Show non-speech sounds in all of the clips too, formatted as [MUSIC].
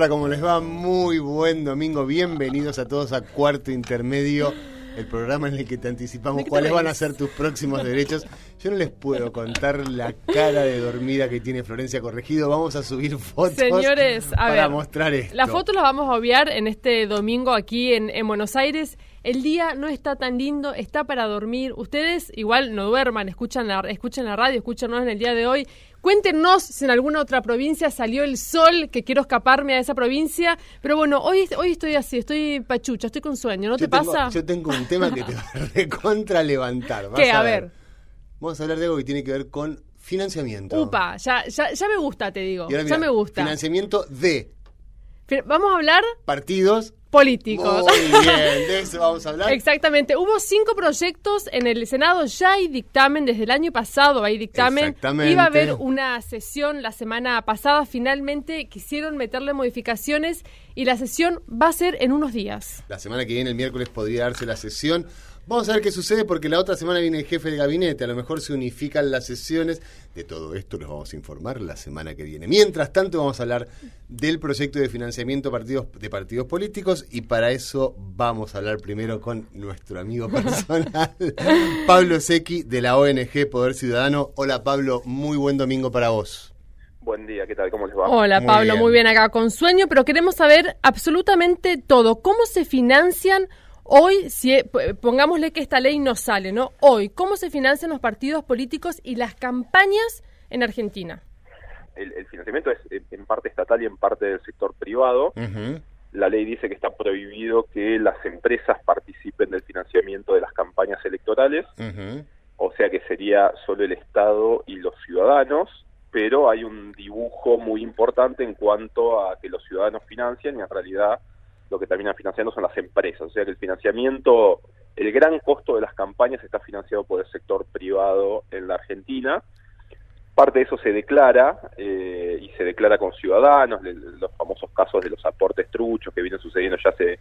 Hola, ¿cómo les va? Muy buen domingo. Bienvenidos a todos a Cuarto Intermedio, el programa en el que te anticipamos cuáles van a ser tus próximos derechos. Yo no les puedo contar la cara de dormida que tiene Florencia Corregido. Vamos a subir fotos Señores, a para ver, mostrar esto. Las fotos las vamos a obviar en este domingo aquí en, en Buenos Aires. El día no está tan lindo, está para dormir. Ustedes igual no duerman, escuchan la, escuchen la radio, escúchanos en el día de hoy. Cuéntenos si en alguna otra provincia salió el sol, que quiero escaparme a esa provincia. Pero bueno, hoy, hoy estoy así, estoy pachucha, estoy con sueño, ¿no yo te tengo, pasa? Yo tengo un tema que te va a recontra levantar. Vas ¿Qué? A ver. Vamos a hablar de algo que tiene que ver con financiamiento. Upa, ya, ya, ya me gusta, te digo. Ya me gusta. Financiamiento de Vamos a hablar partidos. políticos. Muy bien, [LAUGHS] de eso vamos a hablar. Exactamente. Hubo cinco proyectos en el Senado. Ya hay dictamen. Desde el año pasado hay dictamen. Exactamente. Iba a haber una sesión la semana pasada. Finalmente quisieron meterle modificaciones y la sesión va a ser en unos días. La semana que viene, el miércoles, podría darse la sesión. Vamos a ver qué sucede porque la otra semana viene el jefe de gabinete. A lo mejor se unifican las sesiones. De todo esto los vamos a informar la semana que viene. Mientras tanto, vamos a hablar del proyecto de financiamiento partidos, de partidos políticos y para eso vamos a hablar primero con nuestro amigo personal, [LAUGHS] Pablo Secchi, de la ONG Poder Ciudadano. Hola Pablo, muy buen domingo para vos. Buen día, ¿qué tal? ¿Cómo les va? Hola Muy Pablo, bien. muy bien acá con sueño, pero queremos saber absolutamente todo. ¿Cómo se financian hoy, si eh, p- pongámosle que esta ley no sale, ¿no? Hoy, ¿cómo se financian los partidos políticos y las campañas en Argentina? El, el financiamiento es eh, en parte estatal y en parte del sector privado. La ley dice que está prohibido que las empresas participen del financiamiento de las campañas electorales, o sea que sería solo el Estado y los ciudadanos, pero hay un dibujo muy importante en cuanto a que los ciudadanos financian y en realidad lo que terminan financiando son las empresas, o sea que el financiamiento, el gran costo de las campañas está financiado por el sector privado en la Argentina. Parte de eso se declara eh, y se declara con ciudadanos, los famosos casos de los aportes truchos que vienen sucediendo ya hace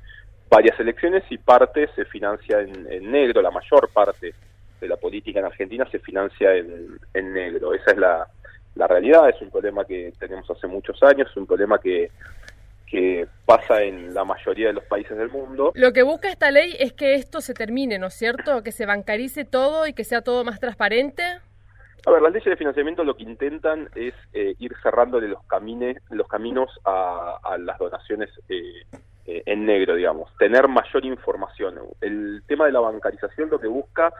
varias elecciones y parte se financia en, en negro, la mayor parte de la política en Argentina se financia en, en negro. Esa es la, la realidad, es un problema que tenemos hace muchos años, es un problema que, que pasa en la mayoría de los países del mundo. Lo que busca esta ley es que esto se termine, ¿no es cierto? Que se bancarice todo y que sea todo más transparente. A ver, las leyes de financiamiento lo que intentan es eh, ir cerrándole los, camines, los caminos a, a las donaciones eh, eh, en negro, digamos, tener mayor información. El tema de la bancarización lo que busca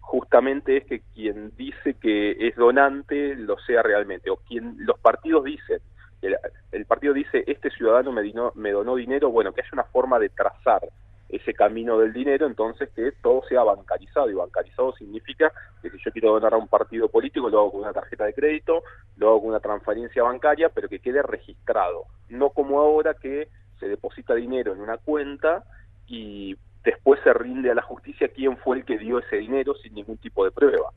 justamente es que quien dice que es donante lo sea realmente, o quien los partidos dicen, el, partido dice, este ciudadano me, me donó dinero, bueno, que haya una forma de trazar ese camino del dinero, entonces que todo sea bancarizado, y bancarizado significa que si yo quiero donar a un partido político, lo hago con una tarjeta de crédito, lo hago con una transferencia bancaria, pero que quede registrado, no como ahora que se deposita dinero en una cuenta y después se rinde a la justicia quién fue el que dio ese dinero sin ningún tipo de prueba.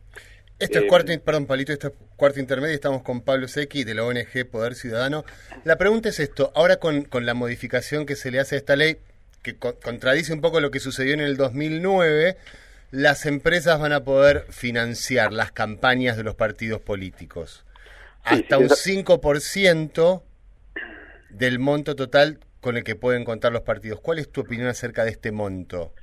Esto es Eh, cuarto, perdón, Palito, esto es cuarto intermedio, estamos con Pablo Secchi de la ONG Poder Ciudadano. La pregunta es esto, ahora con, con la modificación que se le hace a esta ley, que co- contradice un poco lo que sucedió en el 2009, las empresas van a poder financiar las campañas de los partidos políticos. Hasta un esa- 5% del monto total con el que pueden contar los partidos. ¿Cuál es tu opinión acerca de este monto?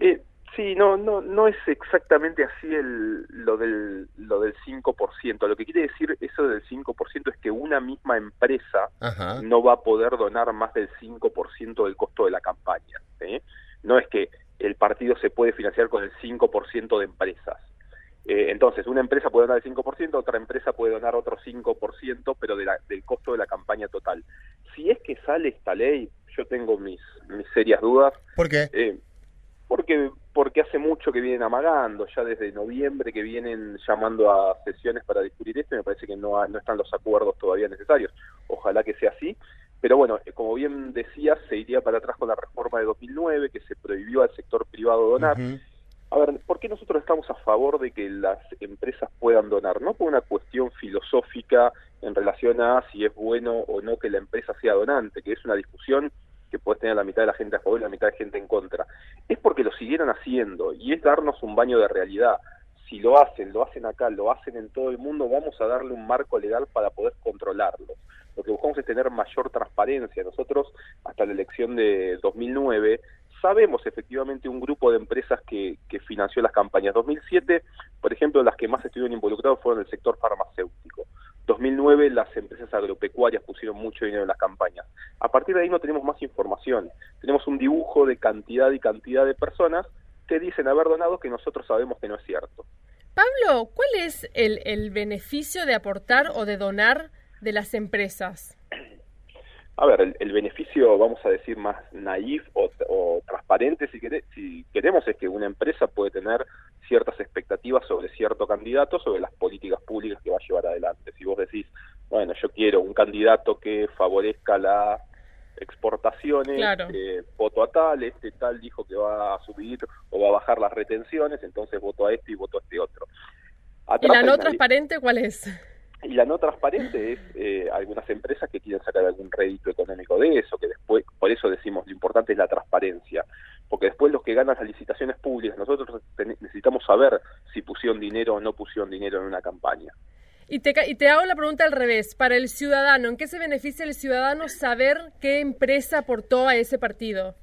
Eh, sí, no, no, no es exactamente así el, lo, del, lo del 5%. Lo que quiere decir eso del 5% es que una misma empresa Ajá. no va a poder donar más del 5% del costo de la campaña. ¿sí? No es que el partido se puede financiar con el 5% de empresas. Eh, entonces, una empresa puede donar el 5%, otra empresa puede donar otro 5%, pero de la- del costo de la campaña total. Si es que sale esta ley, yo tengo mis, mis serias dudas, ¿Por qué? eh, porque porque hace mucho que vienen amagando, ya desde noviembre que vienen llamando a sesiones para discutir esto, y me parece que no, no están los acuerdos todavía necesarios. Ojalá que sea así, Pero bueno, eh, como bien decía, se iría para atrás con la reforma de 2009, que se prohibió al sector privado donar. A ver, ¿por qué nosotros estamos a favor de que las empresas puedan donar? No por una cuestión filosófica en relación a si es bueno o no que la empresa sea donante, que es una discusión que puede tener la mitad de la gente a favor y la mitad de gente en contra. Es porque lo siguieron haciendo y es darnos un baño de realidad. Si lo hacen, lo hacen acá, lo hacen en todo el mundo, vamos a darle un marco legal para poder controlarlo. Lo que buscamos es tener mayor transparencia. Nosotros, hasta la elección de 2009, sabemos efectivamente un grupo de empresas que, que financió las campañas. 2007, por ejemplo, las que más estuvieron involucradas fueron el sector farmacéutico. 2009 las empresas agropecuarias pusieron mucho dinero en las campañas. A partir de ahí no tenemos más información. Tenemos un dibujo de cantidad y cantidad de personas que dicen haber donado que nosotros sabemos que no es cierto. Pablo, ¿cuál es el, el beneficio de aportar o de donar de las empresas? a ver, el, beneficio, vamos a decir, más naif o, transparente, si, si queremos, es que una empresa puede tener ciertas expectativas sobre cierto candidato, sobre las políticas públicas que va a llevar adelante. Si vos decís, bueno, yo quiero un candidato que favorezca las exportaciones, eh, voto a tal, este tal dijo que va a subir o va a bajar las retenciones, entonces voto a este y voto a este otro. ¿Y la no transparente cuál es? Y la no transparente es eh, algunas empresas que quieren sacar algún rédito económico de eso, que después, por eso decimos, lo importante es la transparencia, porque después los que ganan las licitaciones públicas, nosotros necesitamos saber si pusieron dinero o no pusieron dinero en una campaña. Y te, y te hago la pregunta al revés, para el ciudadano, ¿en qué se beneficia el ciudadano saber qué empresa aportó a ese partido?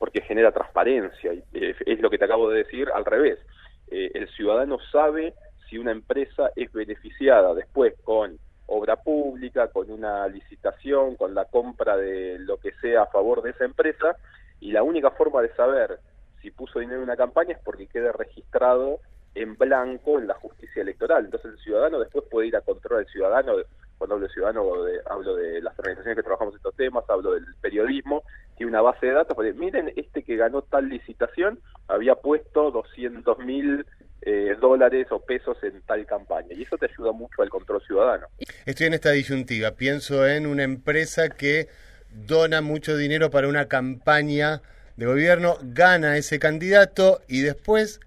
Porque genera transparencia, y eh, es lo que te acabo de decir al revés. Eh, el ciudadano sabe si una empresa es beneficiada después con obra pública, con una licitación, con la compra de lo que sea a favor de esa empresa, y la única forma de saber si puso dinero en una campaña es porque quede registrado en blanco en la justicia electoral. Entonces el ciudadano después puede ir a controlar al ciudadano, cuando hablo de ciudadano hablo de las organizaciones que trabajamos estos temas, hablo del periodismo, tiene una base de datos, porque miren, este que ganó tal licitación había puesto 200 mil eh, dólares o pesos en tal campaña. Y eso te ayuda mucho al control ciudadano. Estoy en esta disyuntiva. Pienso en una empresa que dona mucho dinero para una campaña de gobierno, gana ese candidato y después,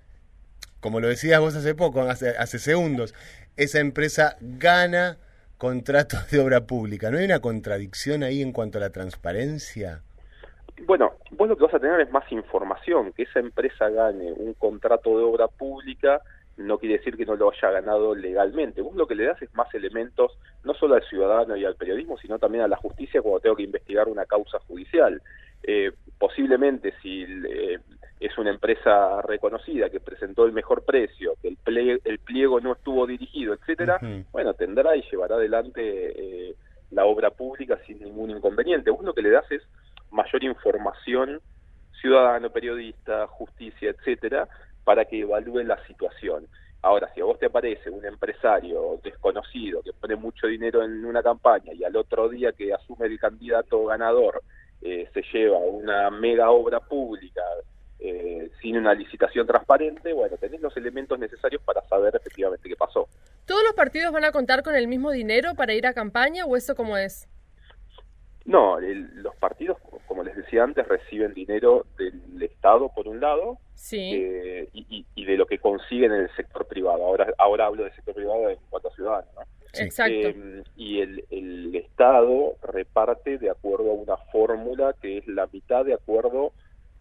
como lo decías vos hace poco, hace, segundos, esa empresa gana contratos de obra pública. ¿No hay una contradicción ahí en cuanto a la transparencia? Bueno, vos lo que vas a tener es más información, que esa empresa gane un contrato de obra pública no quiere decir que no lo haya ganado legalmente. Vos lo que le das es más elementos, no solo al ciudadano y al periodismo, sino también a la justicia cuando tengo que investigar una causa judicial. Eh, posiblemente si eh, es una empresa reconocida que presentó el mejor precio, que el, pliego, el pliego no estuvo dirigido, etcétera, bueno, tendrá y llevará adelante eh, la obra pública sin ningún inconveniente. Vos lo que le das es mayor información ciudadano, periodista, justicia, etcétera, para que evalúen la situación. Ahora, si a vos te aparece un empresario desconocido que pone mucho dinero en una campaña y al otro día que asume el candidato ganador eh, se lleva una mega obra pública eh, sin una licitación transparente, bueno, tenés los elementos necesarios para saber efectivamente qué pasó. ¿Todos los partidos van a contar con el mismo dinero para ir a campaña o eso cómo es? No, los partidos, decía antes, reciben dinero del Estado por un lado eh, y, de lo que consiguen en el sector privado. Ahora, ahora hablo del sector privado en cuanto a ciudadanos. Exacto. Eh, y el, el, Estado reparte de acuerdo a una fórmula que es la mitad de acuerdo,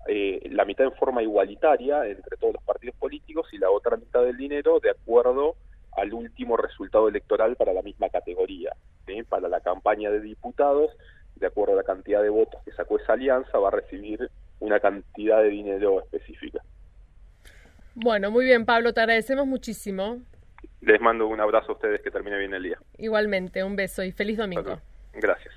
eh, la mitad en forma igualitaria entre todos los partidos políticos y la otra mitad del dinero de acuerdo al último resultado electoral para la misma categoría. Para la campaña de diputados de acuerdo a la cantidad de votos que sacó esa alianza, va a recibir una cantidad de dinero específica. Bueno, muy bien, Pablo, te agradecemos muchísimo. Les mando un abrazo a ustedes, que termine bien el día. Igualmente, un beso y feliz domingo. Gracias.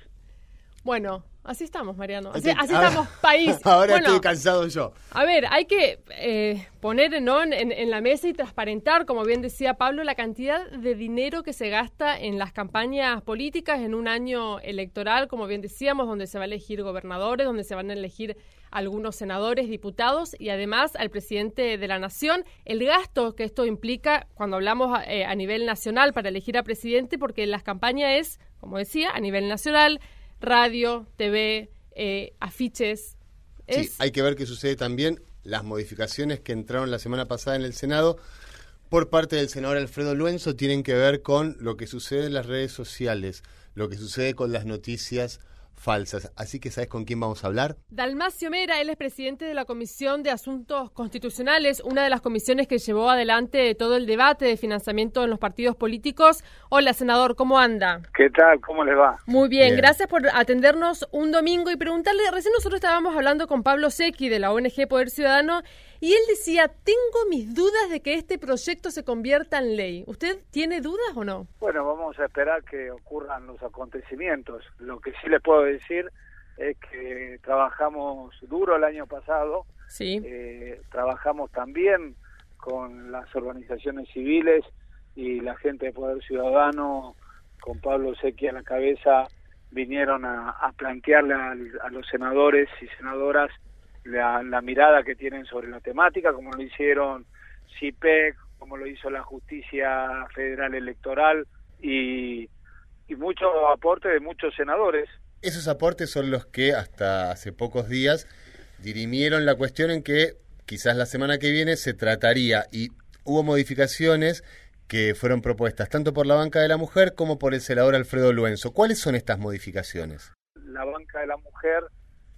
Bueno, así estamos, Mariano. Así, estamos, país. [LAUGHS] Ahora estoy cansado yo. A ver, hay que eh, poner ¿no? en, en, la mesa y transparentar, como bien decía Pablo, la cantidad de dinero que se gasta en las campañas políticas en un año electoral, como bien decíamos, donde se va a elegir gobernadores, donde se van a elegir algunos senadores, diputados y además al presidente de la nación. El gasto que esto implica cuando hablamos eh, a nivel nacional para elegir a presidente, porque las campañas es, como decía, a nivel nacional radio, TV, eh, afiches. Sí, hay que ver qué sucede también. Las modificaciones que entraron la semana pasada en el Senado por parte del senador Alfredo Luenzo tienen que ver con lo que sucede en las redes sociales, lo que sucede con las noticias falsas. Así que ¿sabes con quién vamos a hablar? Dalmacio Mera, él es presidente de la Comisión de Asuntos Constitucionales, una de las comisiones que llevó adelante todo el debate de financiamiento en los partidos políticos. Hola, senador, ¿cómo anda? ¿Qué tal? ¿Cómo le va? Muy bien, gracias por atendernos un domingo y preguntarle, recién nosotros estábamos hablando con Pablo Secchi de la ONG Poder Ciudadano y él decía, tengo mis dudas de que este proyecto se convierta en ley. ¿Usted tiene dudas o no? Bueno, vamos a esperar que ocurran los acontecimientos. Lo que sí le puedo decir es que trabajamos duro el año pasado. Sí. Eh, trabajamos también con las organizaciones civiles y la gente de Poder Ciudadano, con Pablo Sequi a la cabeza, vinieron a, plantearle a los senadores y senadoras la, mirada que tienen sobre la temática, como lo hicieron CIPEC, como lo hizo la Justicia Federal Electoral y, y mucho aporte de muchos senadores. Esos aportes son los que hasta hace pocos días dirimieron la cuestión en que quizás la semana que viene se trataría y hubo modificaciones que fueron propuestas tanto por la banca de la mujer como por el senador Alfredo Luenzo. ¿Cuáles son estas modificaciones? La banca de la mujer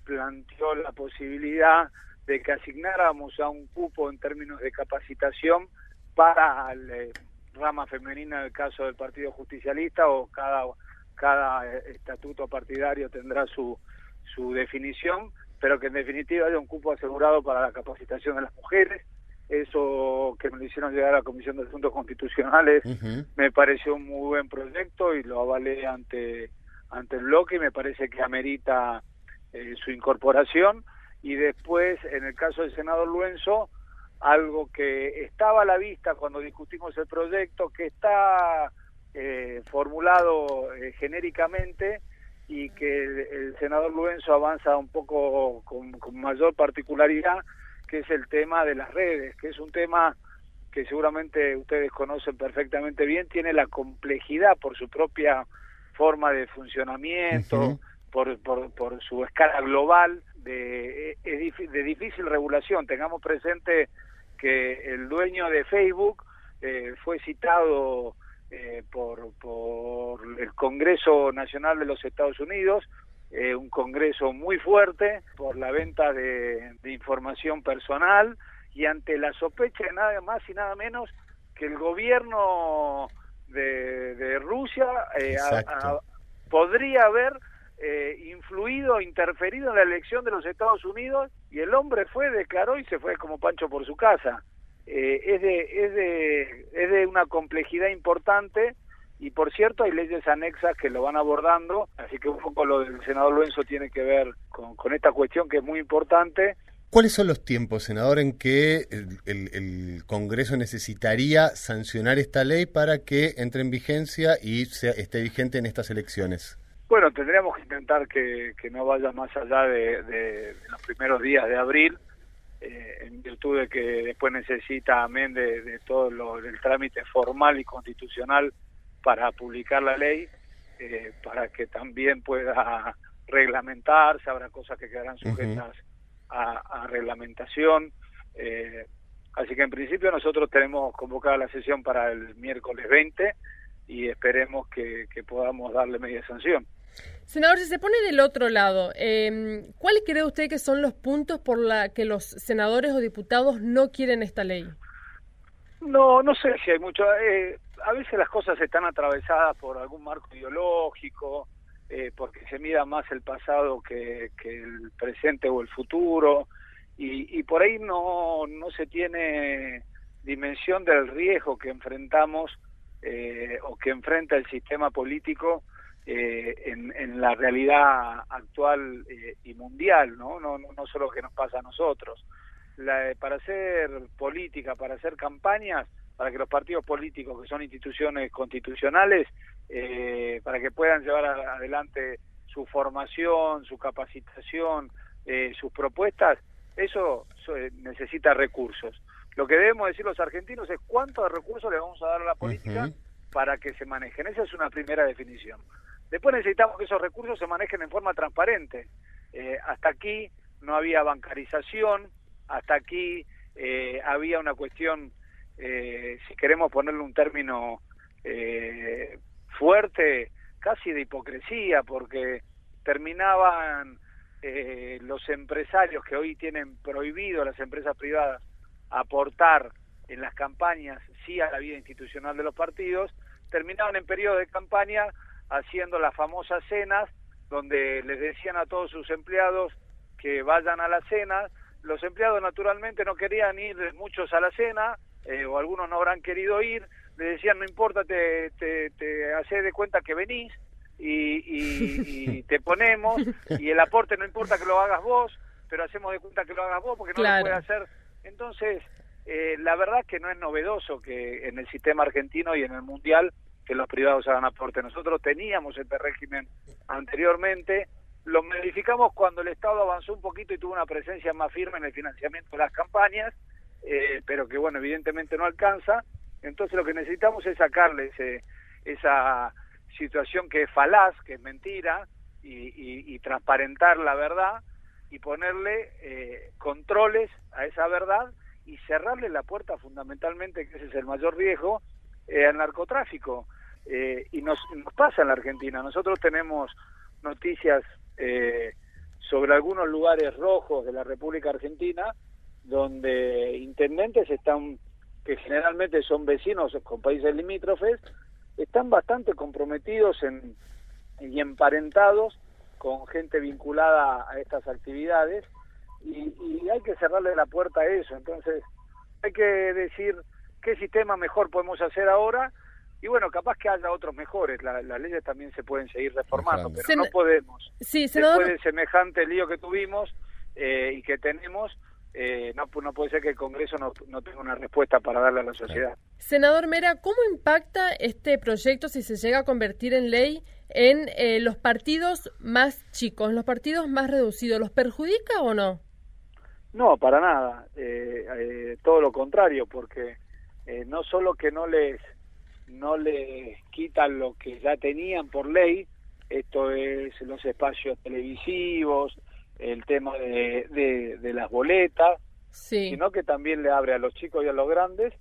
planteó la posibilidad de que asignáramos a un cupo en términos de capacitación para la eh, rama femenina en el caso del Partido Justicialista o cada, cada eh, estatuto partidario tendrá su, su definición, pero que en definitiva haya un cupo asegurado para la capacitación de las mujeres. Eso que me hicieron llegar a la Comisión de Asuntos Constitucionales me pareció un muy buen proyecto y lo avalé ante, ante el bloque y me parece que amerita eh, su incorporación y después, en el caso del senador Luenzo, algo que estaba a la vista cuando discutimos el proyecto, que está eh, formulado eh, genéricamente y que el, senador Luenzo avanza un poco con, mayor particularidad, que es el tema de las redes, que es un tema que seguramente ustedes conocen perfectamente bien, tiene la complejidad por su propia forma de funcionamiento, por, por, por su escala global de, de difícil regulación. Tengamos presente que el dueño de Facebook eh, fue citado eh, por, por el Congreso Nacional de los Estados Unidos, eh, un Congreso muy fuerte por la venta de, información personal y ante la sospecha de nada más y nada menos que el gobierno de, de Rusia podría haber eh, influido, interferido en la elección de los Estados Unidos y el hombre fue, declaró y se fue como Pancho por su casa. Eh, es, de, es, de, es de una complejidad importante y por cierto hay leyes anexas que lo van abordando, así que un poco lo del senador Luenzo tiene que ver con, con esta cuestión que es muy importante. ¿Cuáles son los tiempos, senador, en que el, el, el, Congreso necesitaría sancionar esta ley para que entre en vigencia y sea, esté vigente en estas elecciones? Bueno, tendríamos que intentar que, no vaya más allá de, los primeros días de abril, eh, en virtud de que después necesita, amén de, todo lo, el trámite formal y constitucional para publicar la ley, eh, para que también pueda reglamentarse, habrá cosas que quedarán sujetas a, reglamentación. Eh, así que en principio nosotros tenemos convocada la sesión para el miércoles 20 y esperemos que podamos darle media sanción. Senador, si se pone del otro lado, eh, ¿cuáles cree usted que son los puntos por la que los senadores o diputados no quieren esta ley? No, no sé si hay mucho. Eh, a veces las cosas están atravesadas por algún marco ideológico, eh, porque se mira más el pasado que, el presente o el futuro, y, y por ahí no, no se tiene dimensión del riesgo que enfrentamos eh, o que enfrenta el sistema político eh, en, la realidad actual eh, y mundial, ¿no? No, no, solo que nos pasa a nosotros. La, para hacer política, para hacer campañas, para que los partidos políticos, que son instituciones constitucionales, eh, para que puedan llevar adelante su formación, su capacitación, sus propuestas, eso necesita recursos. Lo que debemos decir los argentinos es cuántos recursos le vamos a dar a la política para que se manejen. Esa es una primera definición. Después necesitamos que esos recursos se manejen en forma transparente. Eh, hasta aquí no había bancarización, hasta aquí eh, había una cuestión, eh, si queremos ponerle un término eh, fuerte, casi de hipocresía, porque terminaban eh, los empresarios que hoy tienen prohibido las empresas privadas aportar en las campañas, sí a la vida institucional de los partidos, terminaban en periodo de campaña haciendo las famosas cenas, donde les decían a todos sus empleados que vayan a la cena, los empleados naturalmente no querían ir muchos a la cena, eh, o algunos no habrán querido ir, le decían no importa, te, te, te haces de cuenta que venís y, y, y [LAUGHS] te ponemos, y el aporte no importa que lo hagas vos, pero hacemos de cuenta que lo hagas vos porque no Claro. lo puede hacer. Entonces, eh, la verdad es que no es novedoso que en el sistema argentino y en el mundial que los privados hagan aporte. Nosotros teníamos este régimen anteriormente, lo modificamos cuando el Estado avanzó un poquito y tuvo una presencia más firme en el financiamiento de las campañas, eh, pero que bueno, evidentemente no alcanza. Entonces lo que necesitamos es sacarle esa situación que es falaz, que es mentira, y- y transparentar la verdad y ponerle eh, controles a esa verdad y cerrarle la puerta fundamentalmente, que ese es el mayor riesgo, eh, al narcotráfico. Eh, y nos, nos pasa en la Argentina. Nosotros tenemos noticias eh, sobre algunos lugares rojos de la República Argentina donde intendentes están, que generalmente son vecinos con países limítrofes, están bastante comprometidos en, y emparentados con gente vinculada a estas actividades y, y hay que cerrarle la puerta a eso. Entonces, hay que decir qué sistema mejor podemos hacer ahora y bueno, capaz que haya otros mejores. La- las leyes también se pueden seguir reformando, pero Sen- no podemos. Sí, senador. Después de semejante lío que tuvimos eh, y que tenemos, eh, no, pu- no puede ser que el Congreso no, no tenga una respuesta para darle a la sociedad. Senador Mera, ¿cómo impacta este proyecto si se llega a convertir en ley en eh, los partidos más chicos, los partidos más reducidos? ¿Los perjudica o no? No, para nada. Eh, eh, todo lo contrario, porque eh, no solo que no les no les quitan lo que ya tenían por ley, esto es los espacios televisivos, el tema de, de, de las boletas, Sí. sino que también le abre a los chicos y a los grandes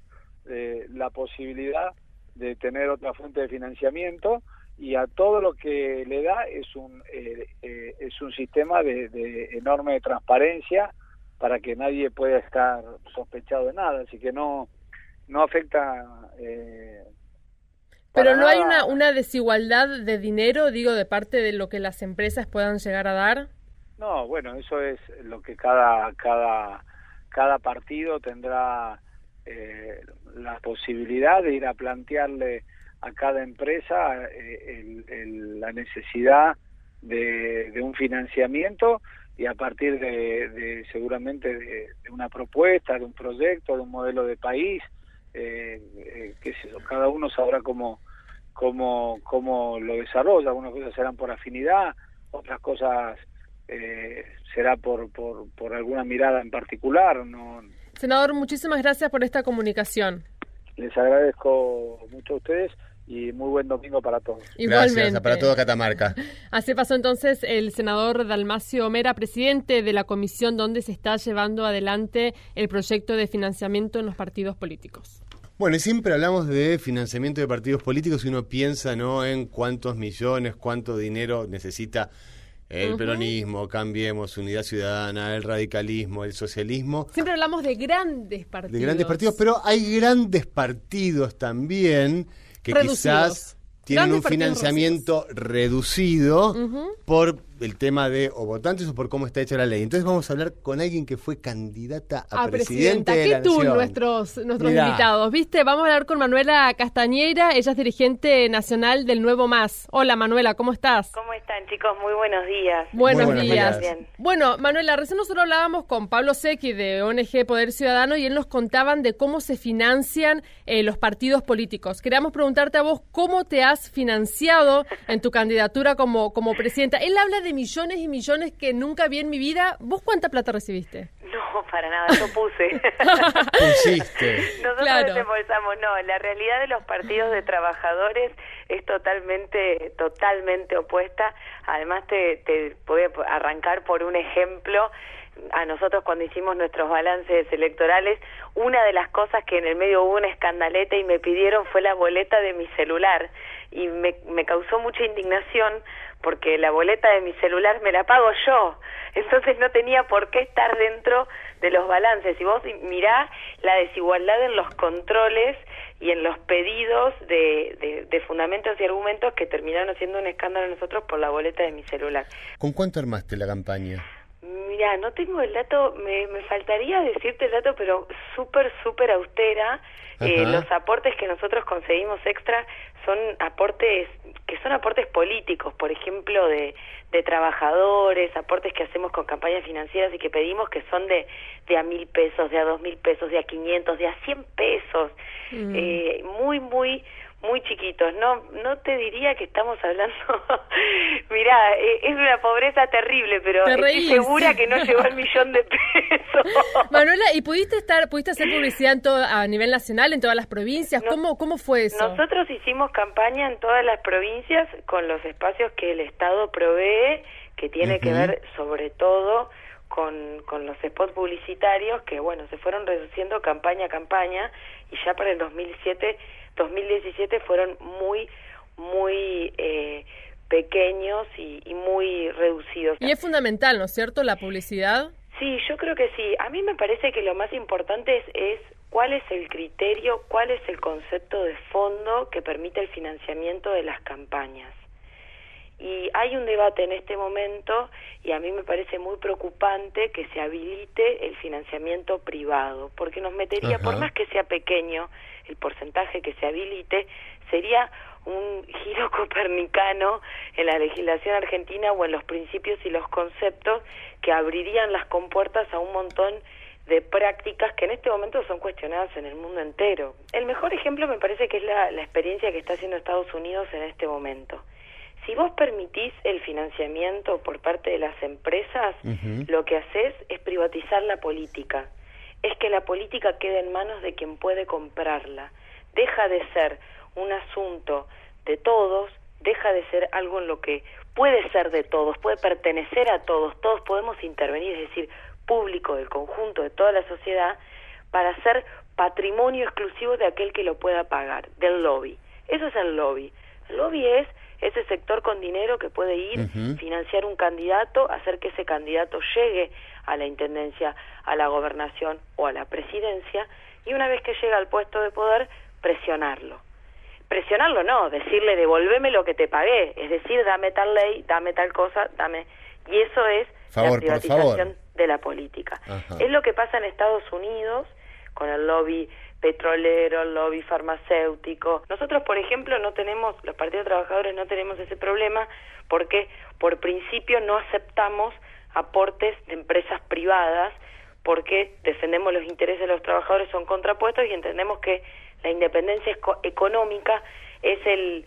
eh, la posibilidad de tener otra fuente de financiamiento y a todo lo que le da es un eh, eh, es un sistema de, de enorme transparencia para que nadie pueda estar sospechado de nada así que no no afecta eh, Pero no hay una, una desigualdad de dinero, digo, de parte de lo que las empresas puedan llegar a dar. No, bueno, eso es lo que cada cada cada partido tendrá eh, la posibilidad de ir a plantearle a cada empresa eh, el- el- la necesidad de, de un financiamiento y a partir de, de seguramente de, de una propuesta, de un proyecto, de un modelo de país, eh, eh, qué sé yo, cada uno sabrá cómo cómo cómo lo desarrolla. Algunas cosas serán por afinidad, otras cosas eh, será por, por, por alguna mirada en particular. No, Senador, muchísimas gracias por esta comunicación. les agradezco mucho a ustedes y muy buen domingo para todos. Igualmente. Gracias, para todo Catamarca. Así pasó entonces el senador Dalmacio Mera, presidente de la comisión donde se está llevando adelante el proyecto de financiamiento en los partidos políticos. Bueno, y siempre hablamos de financiamiento de partidos políticos y uno piensa ¿no? en cuántos millones, cuánto dinero necesita el Ujú. peronismo, Cambiemos, Unidad Ciudadana, el radicalismo, el socialismo, Siempre hablamos de grandes partidos. de grandes partidos, pero hay grandes partidos también que Reducidos. quizás tienen Grandes un financiamiento reducido por el tema de o votantes o por cómo está hecha la ley. Entonces vamos a hablar con alguien que fue candidata a, a presidente presidenta. de ¿Qué la tú, Nación. nuestros, nuestros Mirá. invitados? ¿Viste? Vamos a hablar con Manuela Castañeira, ella es dirigente nacional del Nuevo Más. Hola, Manuela, ¿cómo estás? ¿Cómo están, chicos? Muy buenos días. Buenos, buenos días. días. Bueno, Manuela, recién nosotros hablábamos con Pablo Secchi de ONG Poder Ciudadano y él nos contaban de cómo se financian eh, los partidos políticos. Queríamos preguntarte a vos cómo te has financiado en tu candidatura como, como presidenta. Él habla de millones y millones que nunca vi en mi vida. ¿Vos cuánta plata recibiste? No, No, para nada, yo puse. [LAUGHS] Pusiste. Nosotros Claro. desembolsamos, no, la realidad de los partidos de trabajadores es totalmente, totalmente opuesta. Además, te, te voy a arrancar por un ejemplo. A nosotros cuando hicimos nuestros balances electorales, una de las cosas que en el medio hubo una escandaleta y me pidieron fue la boleta de mi celular. Y me, me causó mucha indignación porque la boleta de mi celular me la pago yo. Entonces no tenía por qué estar dentro de los balances. Y vos mirá la desigualdad en los controles y en los pedidos de, de, de fundamentos y argumentos que terminaron haciendo un escándalo nosotros por la boleta de mi celular. ¿Con cuánto armaste la campaña? Mira, no tengo el dato, me, me faltaría decirte el dato, pero súper, súper austera. Eh, los aportes que nosotros conseguimos extra son aportes que son aportes políticos, por ejemplo, de, de trabajadores, aportes que hacemos con campañas financieras y que pedimos que son de, de a mil pesos, de a dos mil pesos, de a quinientos, de a cien pesos, Mm. eh, muy, muy, muy chiquitos. No, no te diría que estamos hablando. [LAUGHS] Mirá, eh, es una pobreza terrible, pero Te estoy segura que no llegó al millón de pesos. [LAUGHS] Manuela, ¿y pudiste estar, pudiste hacer publicidad en todo, a nivel nacional, en todas las provincias? No- ¿Cómo, cómo fue eso? Nosotros hicimos campaña en todas las provincias con los espacios que el Estado provee, que tiene que ver sobre todo con, con los spots publicitarios que, bueno, se fueron reduciendo campaña a campaña y ya para el 2007, 2017 fueron muy, muy eh, pequeños y, y muy reducidos. Y es fundamental, ¿no es cierto, la publicidad? Sí, yo creo que sí. A mí me parece que lo más importante es, es cuál es el criterio, cuál es el concepto de fondo que permite el financiamiento de las campañas. Y hay un debate en este momento y a mí me parece muy preocupante que se habilite el financiamiento privado, porque nos metería, por más que sea pequeño, el porcentaje que se habilite, sería un giro [LAUGHS] copernicano en la legislación argentina o en los principios y los conceptos que abrirían las compuertas a un montón de prácticas que en este momento son cuestionadas en el mundo entero. El mejor ejemplo me parece que es la, la experiencia que está haciendo Estados Unidos en este momento. Si vos permitís el financiamiento por parte de las empresas, lo que haces es privatizar la política. Es que la política queda en manos de quien puede comprarla. Deja de ser un asunto de todos, deja de ser algo en lo que puede ser de todos, puede pertenecer a todos, todos podemos intervenir, es decir, público del conjunto de toda la sociedad, para ser patrimonio exclusivo de aquel que lo pueda pagar, del lobby. Eso es el lobby. El lobby es ese sector con dinero que puede ir, Ujú. financiar un candidato, hacer que ese candidato llegue a la intendencia, a la gobernación o a la presidencia, y una vez que llega al puesto de poder, presionarlo. Presionarlo no, decirle devolveme lo que te pagué, es decir, dame tal ley, dame tal cosa, dame... Y eso es Favor, la privatización de la política. Ajá. Es lo que pasa en Estados Unidos con el lobby petrolero, el lobby farmacéutico. Nosotros, por ejemplo, no tenemos, los partidos trabajadores no tenemos ese problema porque por principio no aceptamos aportes de empresas privadas porque defendemos los intereses de los trabajadores son contrapuestos y entendemos que la independencia eco- económica es el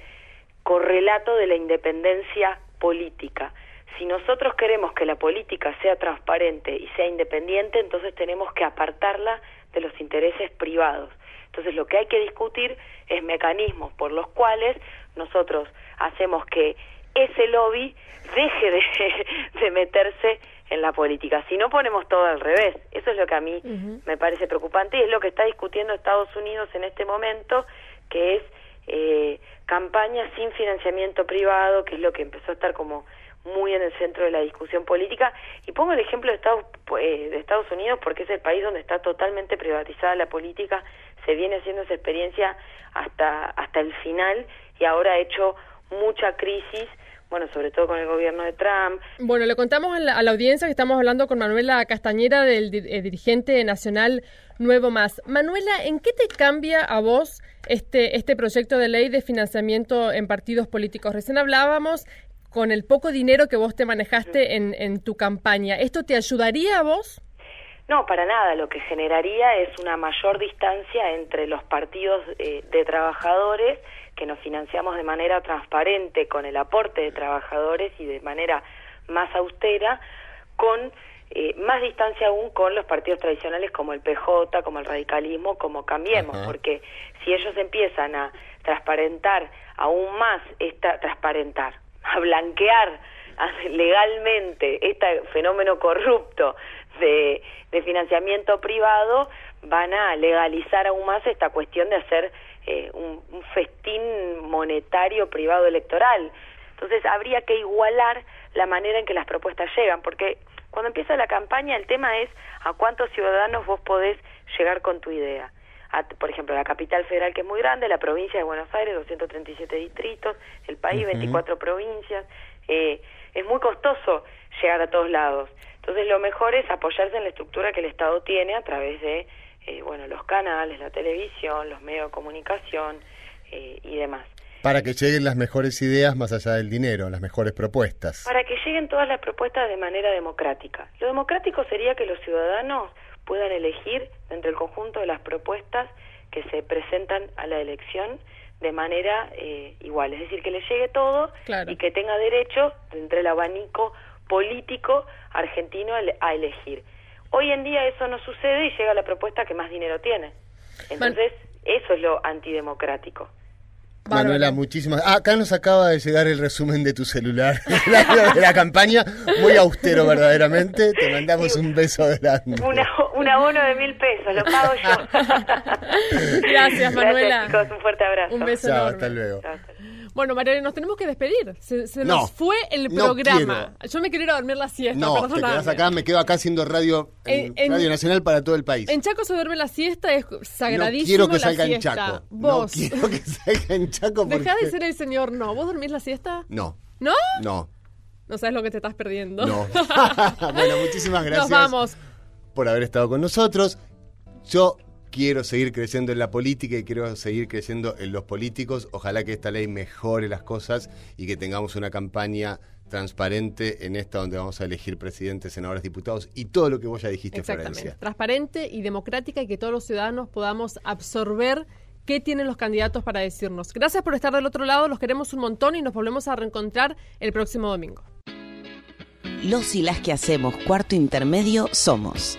correlato de la independencia política. Si nosotros queremos que la política sea transparente y sea independiente, entonces tenemos que apartarla de los intereses privados. Entonces lo que hay que discutir es mecanismos por los cuales nosotros hacemos que ese lobby deje de, [LAUGHS] de meterse en la política. Si no ponemos todo al revés, eso es lo que a mí me parece preocupante y es lo que está discutiendo Estados Unidos en este momento, que es eh, campaña sin financiamiento privado, que es lo que empezó a estar como muy en el centro de la discusión política. Y pongo el ejemplo de Estados, eh, de Estados Unidos porque es el país donde está totalmente privatizada la política, se viene haciendo esa experiencia hasta, hasta el final y ahora ha hecho mucha crisis, bueno, sobre todo con el gobierno de Trump, Bueno, le contamos a la, a la audiencia que estamos hablando con Manuela Castañera, del eh, dirigente nacional Nuevo Más. Manuela, ¿en qué te cambia a vos este, este proyecto de ley de financiamiento en partidos políticos? Recién hablábamos con el poco dinero que vos te manejaste en, en tu campaña. ¿Esto te ayudaría a vos? No, para nada. Lo que generaría es una mayor distancia entre los partidos eh, de trabajadores que nos financiamos de manera transparente con el aporte de trabajadores y de manera más austera con eh, más distancia aún con los partidos tradicionales como el PJ, como el radicalismo, como Cambiemos, Ajá. porque si ellos empiezan a transparentar aún más esta transparentar, [LAUGHS] a blanquear [LAUGHS] legalmente este fenómeno corrupto de, de financiamiento privado, van a legalizar aún más esta cuestión de hacer eh, un, un festín monetario privado electoral. Entonces habría que igualar la manera en que las propuestas llegan, porque cuando empieza la campaña el tema es a cuántos ciudadanos vos podés llegar con tu idea. A, por ejemplo, la capital federal que es muy grande, la provincia de Buenos Aires, 237 distritos, el país, Ujú. 24 provincias. Eh, es muy costoso llegar a todos lados. Entonces lo mejor es apoyarse en la estructura que el Estado tiene a través de eh, bueno los canales, la televisión, los medios de comunicación eh, y demás. Para que lleguen las mejores ideas más allá del dinero, las mejores propuestas. Para que lleguen todas las propuestas de manera democrática. Lo democrático sería que los ciudadanos puedan elegir entre el conjunto de las propuestas que se presentan a la elección de manera eh, igual, es decir, que le llegue todo Claro. y que tenga derecho entre el abanico político argentino a elegir. Hoy en día eso no sucede y llega la propuesta que más dinero tiene. Entonces, eso es lo antidemocrático. Manuela, muchísimas. Ah, acá nos acaba de llegar el resumen de tu celular [LAUGHS] de la, de la campaña, muy austero verdaderamente. Te mandamos un beso grande. Una, un abono de mil pesos, lo pago yo. [LAUGHS] Gracias, Manuela. Gracias, chicos, un fuerte abrazo. Un beso Chao, enorme. hasta luego. Chao, hasta luego. Bueno, Mariana, nos tenemos que despedir. Se, se No, nos fue el no programa. Yo me quiero ir a dormir la siesta, No, te quedas acá, me quedo acá haciendo radio, en- En- en- radio nacional para todo el país. En Chaco se duerme la siesta, es no sagradísimo quiero que salga en. Chaco. Vos. No quiero que salga en Chaco porque... Dejá de ser el señor no. ¿Vos dormís la siesta? No, ¿No? no, No sabes lo que te estás perdiendo. no. [LAUGHS] [LAUGHS] bueno, muchísimas gracias Nos vamos. por haber estado con nosotros. Yo quiero seguir creciendo en la política y quiero seguir creciendo en los políticos. Ojalá que esta ley mejore las cosas y que tengamos una campaña transparente en esta donde vamos a elegir presidentes, senadores, diputados y todo lo que vos ya dijiste, Exactamente. Florencia. Transparente y democrática y que todos los ciudadanos podamos absorber qué tienen los candidatos para decirnos. Gracias por estar del otro lado, los queremos un montón y nos volvemos a reencontrar el próximo domingo. Los y las que hacemos cuarto intermedio somos.